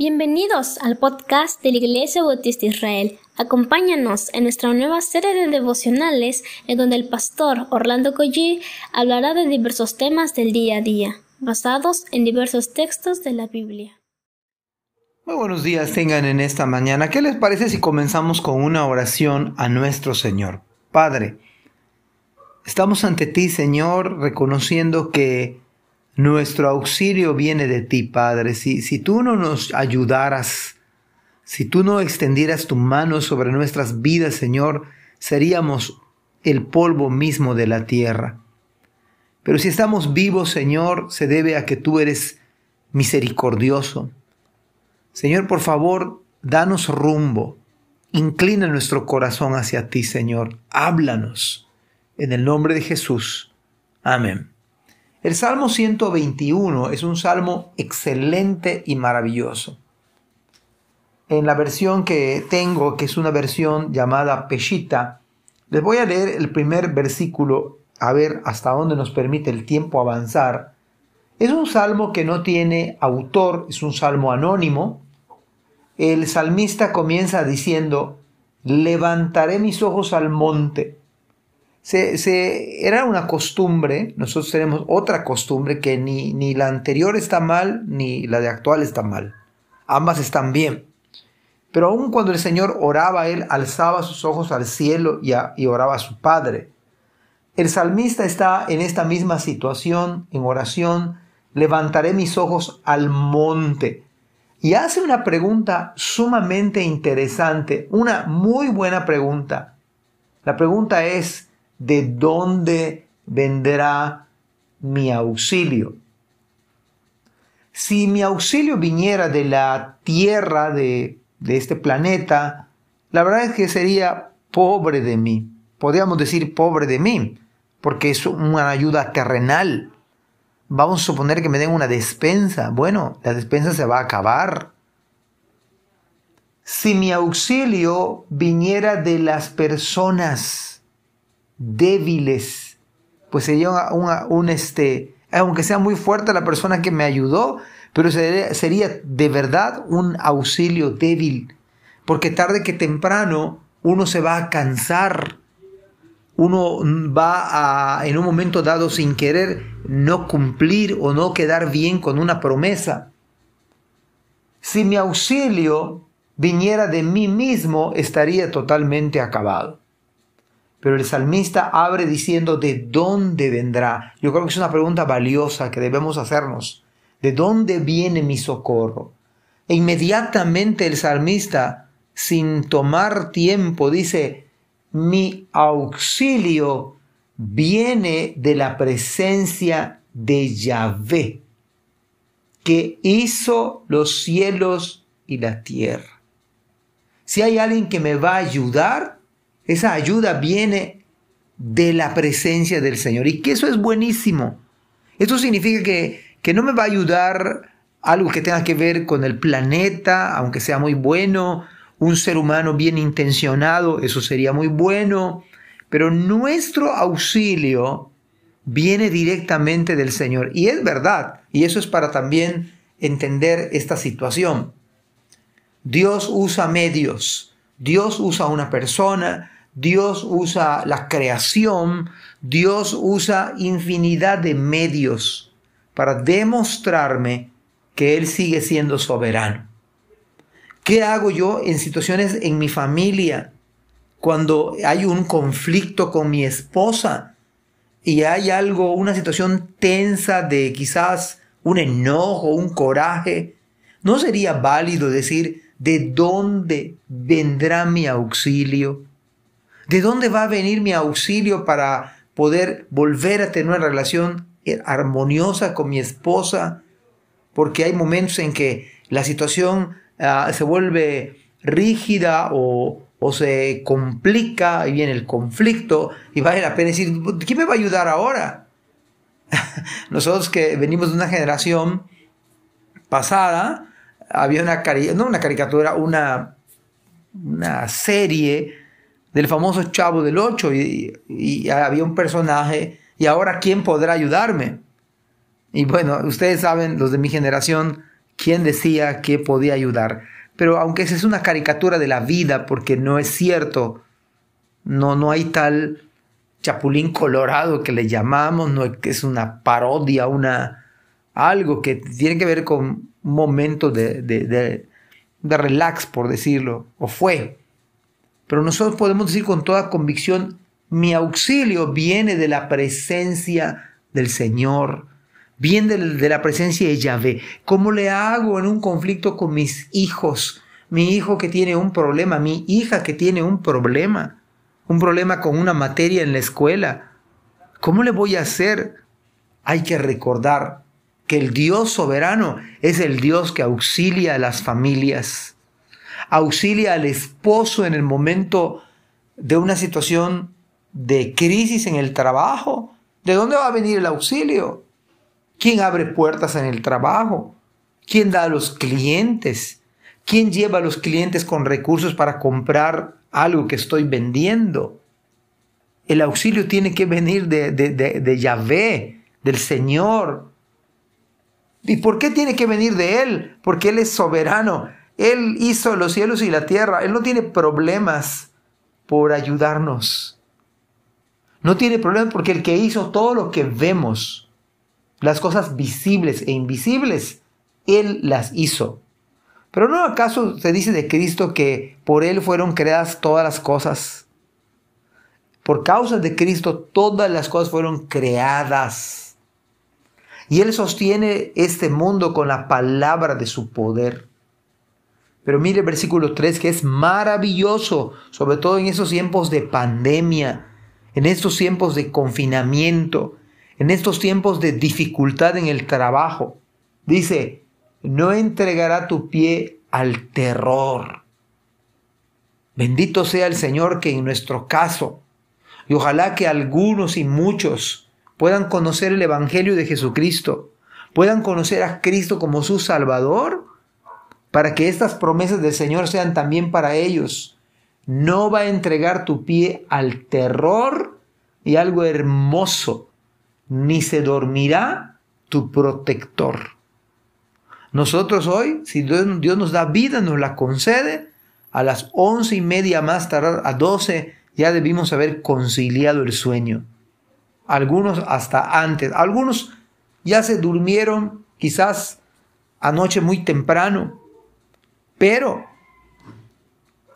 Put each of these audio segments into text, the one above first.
Bienvenidos al podcast de la Iglesia Bautista Israel. Acompáñanos en nuestra nueva serie de devocionales en donde el pastor Orlando Collie hablará de diversos temas del día a día, basados en diversos textos de la Biblia. Muy buenos días tengan en esta mañana. ¿Qué les parece si comenzamos con una oración a nuestro Señor? Padre, estamos ante ti, Señor, reconociendo que nuestro auxilio viene de ti, Padre. Si, si tú no nos ayudaras, si tú no extendieras tu mano sobre nuestras vidas, Señor, seríamos el polvo mismo de la tierra. Pero si estamos vivos, Señor, se debe a que tú eres misericordioso. Señor, por favor, danos rumbo. Inclina nuestro corazón hacia ti, Señor. Háblanos. En el nombre de Jesús. Amén. El Salmo 121 es un salmo excelente y maravilloso. En la versión que tengo, que es una versión llamada Peshita, les voy a leer el primer versículo a ver hasta dónde nos permite el tiempo avanzar. Es un salmo que no tiene autor, es un salmo anónimo. El salmista comienza diciendo, levantaré mis ojos al monte se, era una costumbre, nosotros tenemos otra costumbre que ni, ni la anterior está mal, ni la de actual está mal. Ambas están bien. Pero aun cuando el Señor oraba, Él alzaba sus ojos al cielo y, y oraba a su Padre. El salmista está en esta misma situación, en oración, levantaré mis ojos al monte. Y hace una pregunta sumamente interesante, una muy buena pregunta. La pregunta es, ¿de dónde vendrá mi auxilio? Si mi auxilio viniera de la tierra, de, de este planeta, la verdad es que sería pobre de mí. Podríamos decir pobre de mí, porque es una ayuda terrenal. Vamos a suponer que me den una despensa. Bueno, la despensa se va a acabar. Si mi auxilio viniera de las personas, débiles, pues sería un, este, aunque sea muy fuerte la persona que me ayudó, pero sería, sería de verdad un auxilio débil, porque tarde que temprano uno se va a cansar, uno va a, en un momento dado sin querer, no cumplir o no quedar bien con una promesa. Si mi auxilio viniera de mí mismo, estaría totalmente acabado. Pero el salmista abre diciendo, ¿de dónde vendrá? Yo creo que es una pregunta valiosa que debemos hacernos. ¿De dónde viene mi socorro? E inmediatamente el salmista, sin tomar tiempo, dice, mi auxilio viene de la presencia de Yahvé, que hizo los cielos y la tierra. Si hay alguien que me va a ayudar, esa ayuda viene de la presencia del Señor y que eso es buenísimo. Esto significa que, que no me va a ayudar algo que tenga que ver con el planeta, aunque sea muy bueno, un ser humano bien intencionado, eso sería muy bueno, pero nuestro auxilio viene directamente del Señor. Y es verdad, y eso es para también entender esta situación. Dios usa medios, Dios usa una persona, Dios usa la creación, Dios usa infinidad de medios para demostrarme que Él sigue siendo soberano. ¿Qué hago yo en situaciones en mi familia cuando hay un conflicto con mi esposa y hay algo, una situación tensa de quizás un enojo, un coraje? ¿No sería válido decir de dónde vendrá mi auxilio? ¿De dónde va a venir mi auxilio para poder volver a tener una relación armoniosa con mi esposa? Porque hay momentos en que la situación ah, se vuelve rígida o, o se complica y viene el conflicto y vale la pena decir, ¿quién me va a ayudar ahora? Nosotros que venimos de una generación pasada, había una, no una caricatura, una, una serie del famoso Chavo del Ocho y, había un personaje y ahora ¿quién podrá ayudarme? Y bueno, ustedes saben, los de mi generación, quién decía que podía ayudar. Pero aunque esa es una caricatura de la vida, porque no es cierto, no, no hay tal chapulín colorado que le llamamos, no es una parodia, una algo que tiene que ver con un momento de, de relax, por decirlo, o fue. Pero nosotros podemos decir con toda convicción, mi auxilio viene de la presencia del Señor, viene de la presencia de Yahvé. ¿Cómo le hago en un conflicto con mis hijos? Mi hijo que tiene un problema, mi hija que tiene un problema, un problema con una materia en la escuela. ¿Cómo le voy a hacer? Hay que recordar que el Dios soberano es el Dios que auxilia a las familias, auxilia al esposo en el momento de una situación de crisis en el trabajo. ¿De dónde va a venir el auxilio? ¿Quién abre puertas en el trabajo? ¿Quién da a los clientes? ¿Quién lleva a los clientes con recursos para comprar algo que estoy vendiendo? El auxilio tiene que venir de, de, de Yahvé, del Señor, ¿Y por qué tiene que venir de Él? Porque Él es soberano. Él hizo los cielos y la tierra. Él no tiene problemas por ayudarnos. No tiene problemas porque el que hizo todo lo que vemos, las cosas visibles e invisibles, Él las hizo. Pero ¿no acaso se dice de Cristo que por Él fueron creadas todas las cosas? Por causa de Cristo todas las cosas fueron creadas. Y Él sostiene este mundo con la palabra de su poder. Pero mire el versículo 3 que es maravilloso, sobre todo en esos tiempos de pandemia, en estos tiempos de confinamiento, en estos tiempos de dificultad en el trabajo. Dice, no entregará tu pie al terror. Bendito sea el Señor que en nuestro caso, y ojalá que algunos y muchos puedan conocer el Evangelio de Jesucristo, puedan conocer a Cristo como su Salvador, para que estas promesas del Señor sean también para ellos. No va a entregar tu pie al terror y algo hermoso, ni se dormirá tu protector. Nosotros hoy, si Dios, nos da vida, nos la concede, a las once y media más tardar, a doce, ya debimos haber conciliado el sueño algunos hasta antes, algunos ya se durmieron quizás anoche muy temprano, pero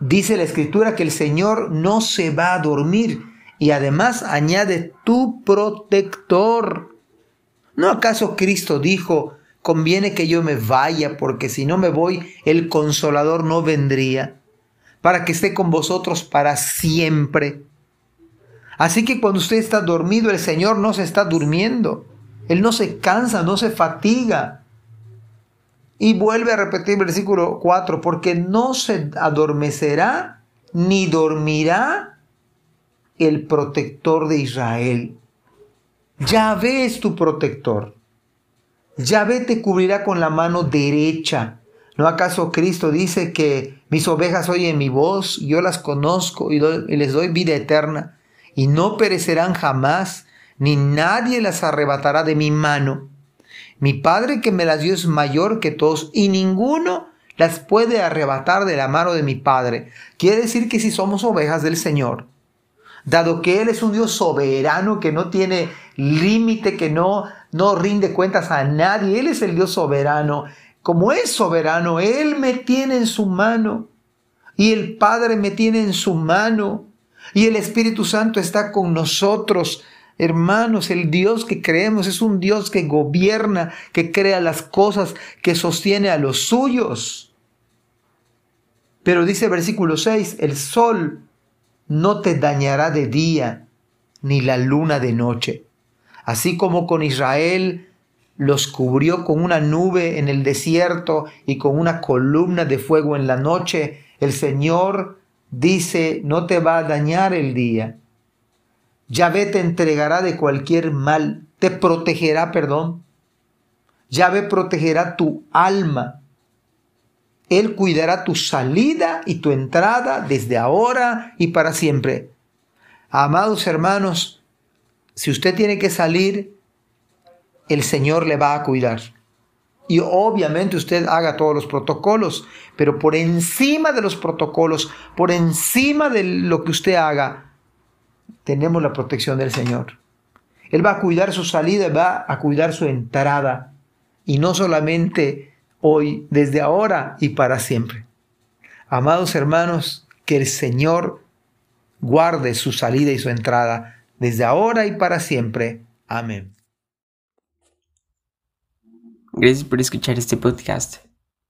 dice la escritura que el Señor no se va a dormir y además añade tu protector. ¿No acaso Cristo dijo, conviene que yo me vaya porque si no me voy, el consolador no vendría, para que esté con vosotros para siempre? Así que cuando usted está dormido, el Señor no se está durmiendo. Él no se cansa, no se fatiga. Y vuelve a repetir versículo 4, porque no se adormecerá ni dormirá el protector de Israel. Yahvé es tu protector. Yahvé te cubrirá con la mano derecha. ¿No acaso Cristo dice que mis ovejas oyen mi voz, yo las conozco y, y les doy vida eterna? y no perecerán jamás, ni nadie las arrebatará de mi mano. Mi Padre que me las dio es mayor que todos, y ninguno las puede arrebatar de la mano de mi Padre. Quiere decir que si somos ovejas del Señor, dado que Él es un Dios soberano que no tiene límite, que no, no rinde cuentas a nadie, Él es el Dios soberano. Como es soberano, Él me tiene en su mano y el Padre me tiene en su mano. Y el Espíritu Santo está con nosotros. Hermanos, el Dios que creemos es un Dios que gobierna, que crea las cosas, que sostiene a los suyos. Pero dice versículo 6, el sol no te dañará de día, ni la luna de noche. Así como con Israel los cubrió con una nube en el desierto y con una columna de fuego en la noche, el Señor dice, no te va a dañar el día. Yahvé te entregará de cualquier mal, te protegerá, perdón. Yahvé protegerá tu alma. Él cuidará tu salida y tu entrada desde ahora y para siempre. Amados hermanos, si usted tiene que salir, el Señor le va a cuidar. Y obviamente usted haga todos los protocolos, pero por encima de los protocolos, por encima de lo que usted haga, tenemos la protección del Señor. Él va a cuidar su salida, va a cuidar su entrada. Y no solamente hoy, desde ahora y para siempre. Amados hermanos, que el Señor guarde su salida y su entrada desde ahora y para siempre. Amén. Gracias por escuchar este podcast.